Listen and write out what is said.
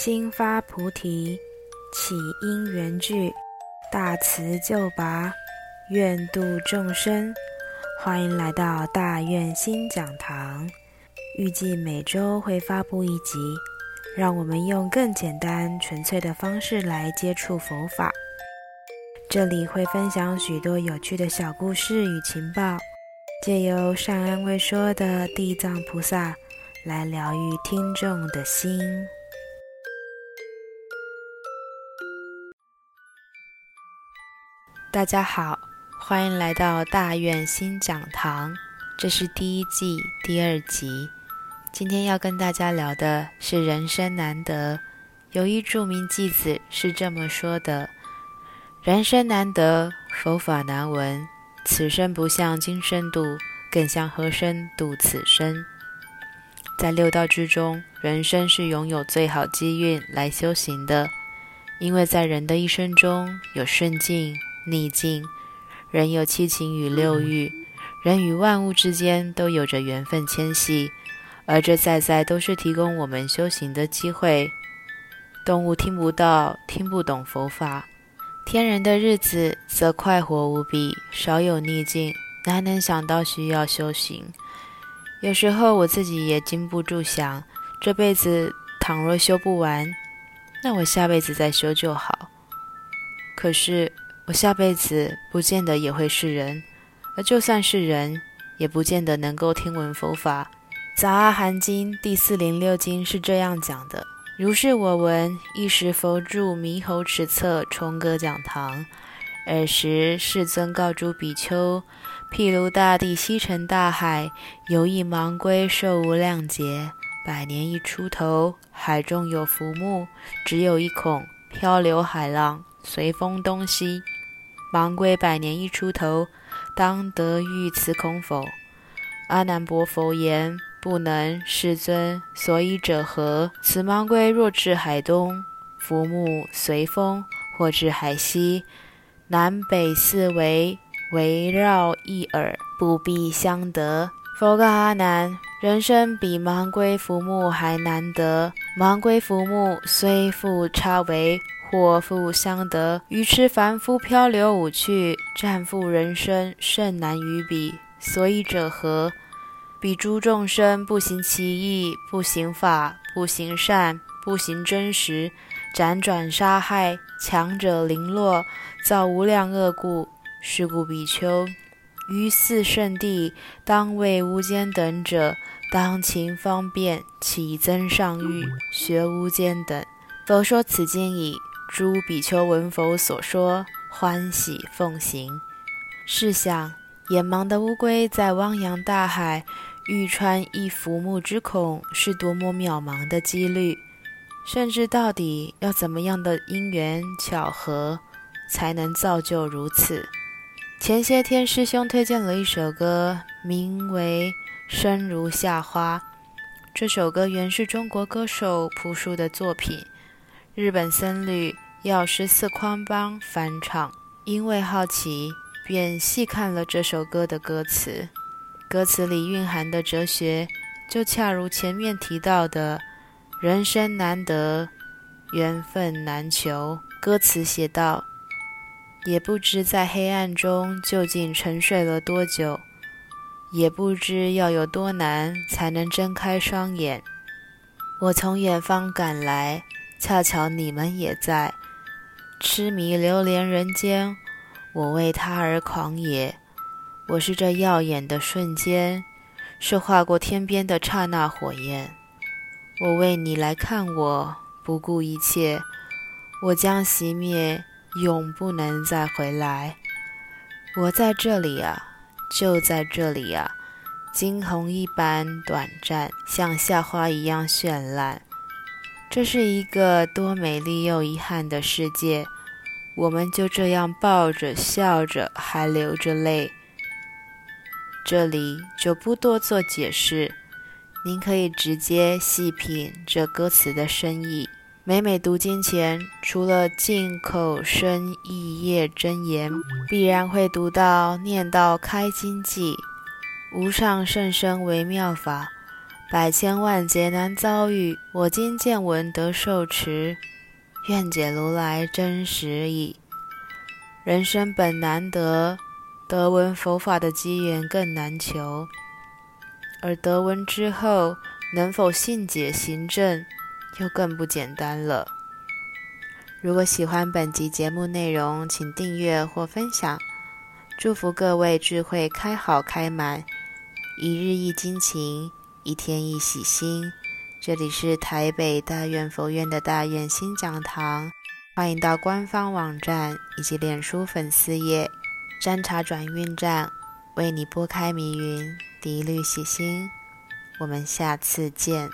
心发菩提，起因缘聚，大慈救拔，愿度众生。欢迎来到大愿心讲堂，预计每周会发布一集，让我们用更简单、纯粹的方式来接触佛法。这里会分享许多有趣的小故事与情报，借由善安未说的地藏菩萨来疗愈听众的心。大家好，欢迎来到大愿新讲堂，这是第一季第二集。今天要跟大家聊的是人生难得。有一著名偈子是这么说的：“人生难得，佛法难闻。此生不向今生度，更向何生度此生？”在六道之中，人生是拥有最好机运来修行的，因为在人的一生中有顺境。逆境，人有七情与六欲，人与万物之间都有着缘分牵系，而这在在都是提供我们修行的机会。动物听不到、听不懂佛法，天人的日子则快活无比，少有逆境，哪能想到需要修行？有时候我自己也禁不住想，这辈子倘若修不完，那我下辈子再修就好。可是。我下辈子不见得也会是人，而就算是人，也不见得能够听闻佛法。《杂阿含经》第四零六经是这样讲的：如是我闻，一时佛住猕猴池侧，重阁讲堂。尔时世尊告诸比丘：譬如大地西沉大海，有一盲龟寿无量劫，百年一出头，海中有浮木，只有一孔，漂流海浪，随风东西。盲龟百年一出头，当得遇此孔否？阿难伯佛言：不能。世尊，所以者何？此盲龟若至海东，浮木随风；或至海西，南北四围围绕一耳，不必相得。佛告阿难：人生比盲龟浮木还难得。盲龟浮木虽复差为。祸福相得，愚痴凡夫漂流五趣，战负人生甚难于彼。所以者何？彼诸众生不行其意，不行法，不行善，不行真实，辗转杀害，强者凌落，造无量恶故。是故比丘于四圣地，当为无间等者，当勤方便，起增上欲，学无间等。佛说此经已。诸比丘闻佛所说，欢喜奉行。试想，眼盲的乌龟在汪洋大海欲穿一浮木之孔，是多么渺茫的几率！甚至到底要怎么样的因缘巧合，才能造就如此？前些天师兄推荐了一首歌，名为《生如夏花》。这首歌原是中国歌手朴树的作品。日本僧侣药师寺宽邦翻唱，因为好奇，便细看了这首歌的歌词。歌词里蕴含的哲学，就恰如前面提到的“人生难得，缘分难求”。歌词写道：“也不知在黑暗中究竟沉睡了多久，也不知要有多难才能睁开双眼。我从远方赶来。”恰巧你们也在痴迷流连人间，我为他而狂野。我是这耀眼的瞬间，是划过天边的刹那火焰。我为你来看我，不顾一切。我将熄灭，永不能再回来。我在这里啊，就在这里啊，惊鸿一般短暂，像夏花一样绚烂。这是一个多美丽又遗憾的世界，我们就这样抱着笑着，还流着泪。这里就不多做解释，您可以直接细品这歌词的深意。每每读经前，除了进口深意业真言，必然会读到念到开经偈，无上甚深微妙法。百千万劫难遭遇，我今见闻得受持，愿解如来真实义。人生本难得，得闻佛法的机缘更难求。而得闻之后，能否信解行正，又更不简单了。如果喜欢本集节目内容，请订阅或分享。祝福各位智慧开好开满，一日一精勤，一天一喜心。这里是台北大愿佛院的大愿新讲堂，欢迎到官方网站以及脸书粉丝页山茶转运站为你拨开迷云，涤虑洗心。我们下次见。